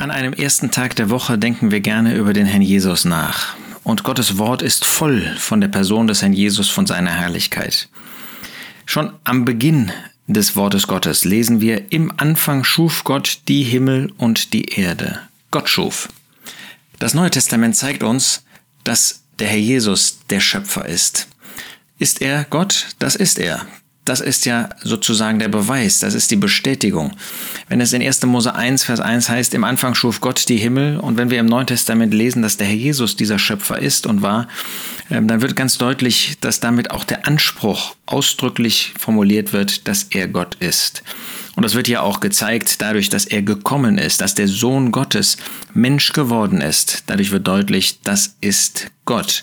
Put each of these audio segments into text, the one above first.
An einem ersten Tag der Woche denken wir gerne über den Herrn Jesus nach. Und Gottes Wort ist voll von der Person des Herrn Jesus, von seiner Herrlichkeit. Schon am Beginn des Wortes Gottes lesen wir, im Anfang schuf Gott die Himmel und die Erde. Gott schuf. Das Neue Testament zeigt uns, dass der Herr Jesus der Schöpfer ist. Ist er Gott? Das ist er. Das ist ja sozusagen der Beweis, das ist die Bestätigung. Wenn es in 1. Mose 1, Vers 1 heißt, im Anfang schuf Gott die Himmel und wenn wir im Neuen Testament lesen, dass der Herr Jesus dieser Schöpfer ist und war, ähm, dann wird ganz deutlich, dass damit auch der Anspruch ausdrücklich formuliert wird, dass er Gott ist. Und das wird ja auch gezeigt dadurch, dass er gekommen ist, dass der Sohn Gottes Mensch geworden ist. Dadurch wird deutlich, das ist Gott.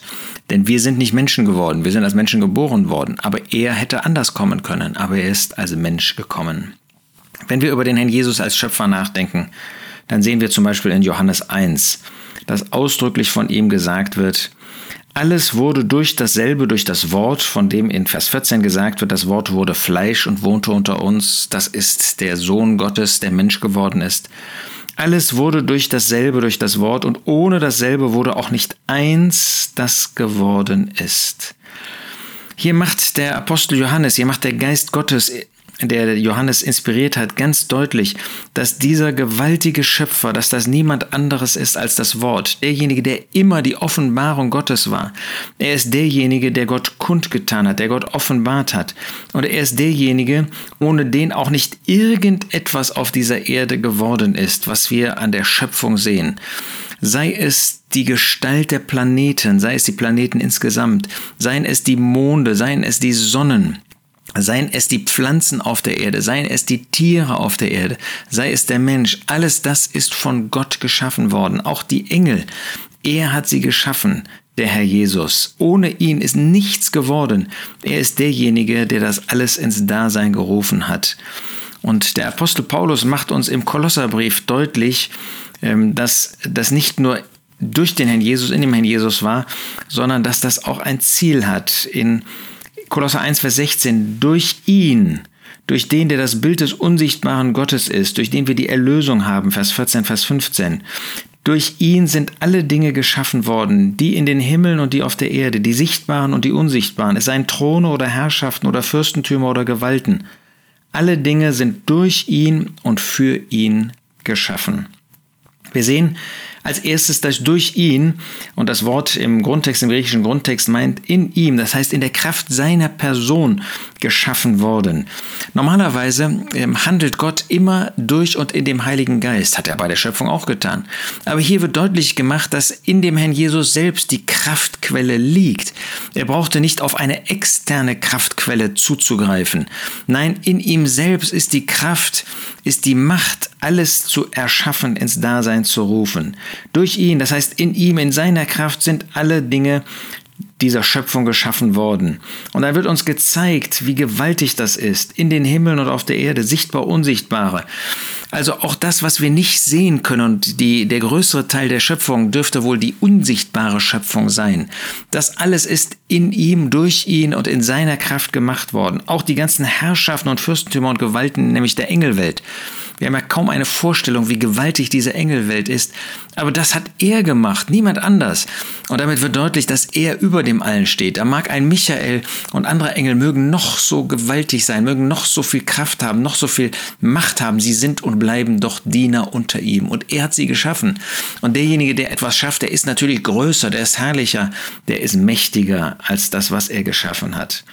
Denn wir sind nicht Menschen geworden, wir sind als Menschen geboren worden, aber er hätte anders kommen können, aber er ist als Mensch gekommen. Wenn wir über den Herrn Jesus als Schöpfer nachdenken, dann sehen wir zum Beispiel in Johannes 1, dass ausdrücklich von ihm gesagt wird, alles wurde durch dasselbe, durch das Wort, von dem in Vers 14 gesagt wird, das Wort wurde Fleisch und wohnte unter uns, das ist der Sohn Gottes, der Mensch geworden ist. Alles wurde durch dasselbe, durch das Wort, und ohne dasselbe wurde auch nicht eins, das geworden ist. Hier macht der Apostel Johannes, hier macht der Geist Gottes der Johannes inspiriert hat, ganz deutlich, dass dieser gewaltige Schöpfer, dass das niemand anderes ist als das Wort, derjenige, der immer die Offenbarung Gottes war. Er ist derjenige, der Gott kundgetan hat, der Gott offenbart hat. Und er ist derjenige, ohne den auch nicht irgendetwas auf dieser Erde geworden ist, was wir an der Schöpfung sehen. Sei es die Gestalt der Planeten, sei es die Planeten insgesamt, seien es die Monde, seien es die Sonnen, Seien es die Pflanzen auf der Erde, seien es die Tiere auf der Erde, sei es der Mensch, alles das ist von Gott geschaffen worden, auch die Engel. Er hat sie geschaffen, der Herr Jesus. Ohne ihn ist nichts geworden. Er ist derjenige, der das alles ins Dasein gerufen hat. Und der Apostel Paulus macht uns im Kolosserbrief deutlich, ähm, dass das nicht nur durch den Herrn Jesus, in dem Herrn Jesus war, sondern dass das auch ein Ziel hat. In Kolosser 1, Vers 16, durch ihn, durch den, der das Bild des unsichtbaren Gottes ist, durch den wir die Erlösung haben, Vers 14, Vers 15. Durch ihn sind alle Dinge geschaffen worden, die in den Himmeln und die auf der Erde, die sichtbaren und die unsichtbaren, es seien Throne oder Herrschaften oder Fürstentümer oder Gewalten. Alle Dinge sind durch ihn und für ihn geschaffen. Wir sehen als erstes, dass durch ihn, und das Wort im Grundtext, im griechischen Grundtext meint in ihm, das heißt in der Kraft seiner Person geschaffen worden. Normalerweise ähm, handelt Gott immer durch und in dem Heiligen Geist, hat er bei der Schöpfung auch getan. Aber hier wird deutlich gemacht, dass in dem Herrn Jesus selbst die Kraftquelle liegt. Er brauchte nicht auf eine externe Kraftquelle zuzugreifen. Nein, in ihm selbst ist die Kraft, ist die Macht, alles zu erschaffen, ins Dasein zu rufen. Durch ihn, das heißt in ihm, in seiner Kraft sind alle Dinge dieser Schöpfung geschaffen worden. Und da wird uns gezeigt, wie gewaltig das ist, in den Himmeln und auf der Erde, sichtbar, unsichtbare. Also auch das, was wir nicht sehen können, und die, der größere Teil der Schöpfung dürfte wohl die unsichtbare Schöpfung sein. Das alles ist in ihm, durch ihn und in seiner Kraft gemacht worden. Auch die ganzen Herrschaften und Fürstentümer und Gewalten, nämlich der Engelwelt. Wir haben ja kaum eine Vorstellung, wie gewaltig diese Engelwelt ist. Aber das hat er gemacht, niemand anders. Und damit wird deutlich, dass er über dem Allen steht. Da mag ein Michael und andere Engel mögen noch so gewaltig sein, mögen noch so viel Kraft haben, noch so viel Macht haben. Sie sind und bleiben doch Diener unter ihm. Und er hat sie geschaffen. Und derjenige, der etwas schafft, der ist natürlich größer, der ist herrlicher, der ist mächtiger als das, was er geschaffen hat.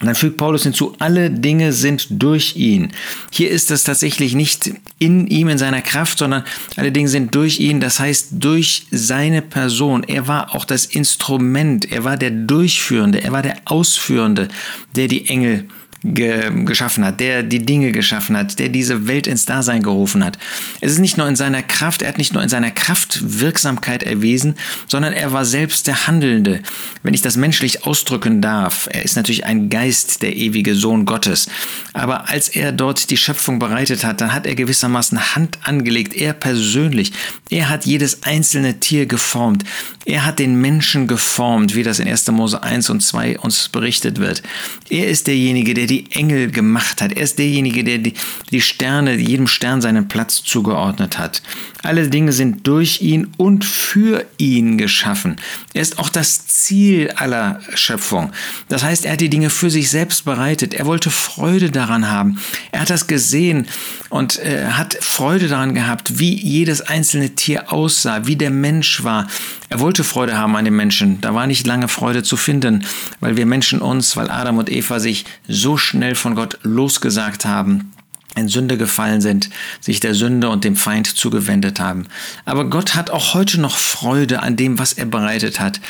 Und dann fügt Paulus hinzu, alle Dinge sind durch ihn. Hier ist es tatsächlich nicht in ihm, in seiner Kraft, sondern alle Dinge sind durch ihn, das heißt durch seine Person. Er war auch das Instrument, er war der Durchführende, er war der Ausführende, der die Engel ge geschaffen hat, der die Dinge geschaffen hat, der diese Welt ins Dasein gerufen hat. Es ist nicht nur in seiner Kraft, er hat nicht nur in seiner Kraft Wirksamkeit erwiesen, sondern er war selbst der Handelnde. Wenn ich das menschlich ausdrücken darf, er ist natürlich ein Geist, der ewige Sohn Gottes. Aber als er dort die Schöpfung bereitet hat, dann hat er gewissermaßen Hand angelegt, er persönlich. Er hat jedes einzelne Tier geformt. Er hat den Menschen geformt, wie das in 1. Mose 1 und 2 uns berichtet wird. Er ist derjenige, der die Engel gemacht hat. Er ist derjenige, der die, die Sterne, jedem Stern seinen Platz zugeordnet hat. Alle Dinge sind durch ihn und für ihn geschaffen. Er ist auch das Ziel aller Schöpfung. Das heißt, er hat die Dinge für sich selbst bereitet. Er wollte Freude daran haben. Er hat das gesehen und äh, hat Freude daran gehabt, wie jedes einzelne Tier aussah, wie der Mensch war. Er wollte Freude haben an den Menschen. Da war nicht lange Freude zu finden, weil wir Menschen uns, weil Adam und Eva sich so schnell von Gott losgesagt haben, in Sünde gefallen sind, sich der Sünde und dem Feind zugewendet haben. Aber Gott hat auch heute noch Freude an dem, was er bereitet hat,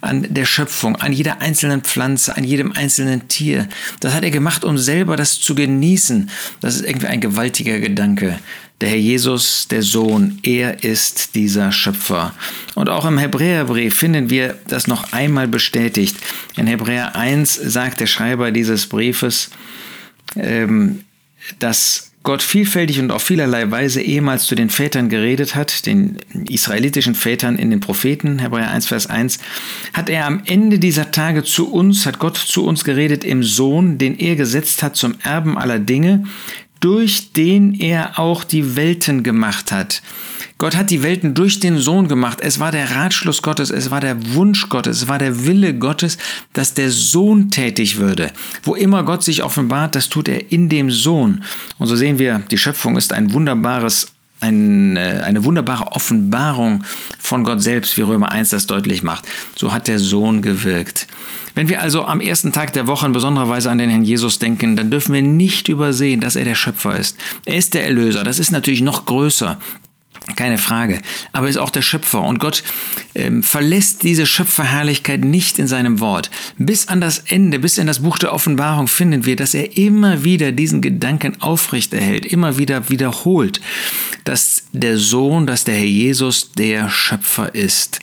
an der Schöpfung, an jeder einzelnen Pflanze, an jedem einzelnen Tier. Das hat er gemacht, um selber das zu genießen. Das ist irgendwie ein gewaltiger Gedanke. Der Herr Jesus, der Sohn, er ist dieser Schöpfer. Und auch im Hebräerbrief finden wir das noch einmal bestätigt. In Hebräer 1 sagt der Schreiber dieses Briefes, ähm, dass Gott vielfältig und auf vielerlei Weise ehemals zu den Vätern geredet hat, den israelitischen Vätern in den Propheten, Hebräer 1, Vers 1, hat er am Ende dieser Tage zu uns, hat Gott zu uns geredet im Sohn, den er gesetzt hat zum Erben aller Dinge, durch den er auch die Welten gemacht hat. Gott hat die Welten durch den Sohn gemacht. Es war der Ratschluss Gottes, es war der Wunsch Gottes, es war der Wille Gottes, dass der Sohn tätig würde. Wo immer Gott sich offenbart, das tut er in dem Sohn. Und so sehen wir, die Schöpfung ist ein wunderbares ein, äh, eine wunderbare Offenbarung von Gott selbst, wie Römer 1 das deutlich macht. So hat der Sohn gewirkt. Wenn wir also am ersten Tag der Woche in besonderer Weise an den Herrn Jesus denken, dann dürfen wir nicht übersehen, dass er der Schöpfer ist. Er ist der Erlöser. Das ist natürlich noch größer. Keine Frage. Aber er ist auch der Schöpfer. Und Gott ähm, verlässt diese Schöpferherrlichkeit nicht in seinem Wort. Bis an das Ende, bis in das Buch der Offenbarung finden wir, dass er immer wieder diesen Gedanken aufrechterhält, immer wieder wiederholt, dass der Sohn, dass der Herr Jesus der Schöpfer ist.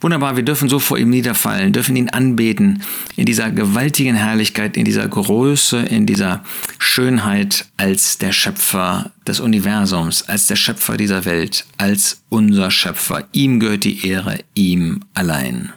Wunderbar, wir dürfen so vor ihm niederfallen, dürfen ihn anbeten in dieser gewaltigen Herrlichkeit, in dieser Größe, in dieser Schönheit als der Schöpfer des Universums, als der Schöpfer dieser Welt, als unser Schöpfer. Ihm gehört die Ehre, ihm allein.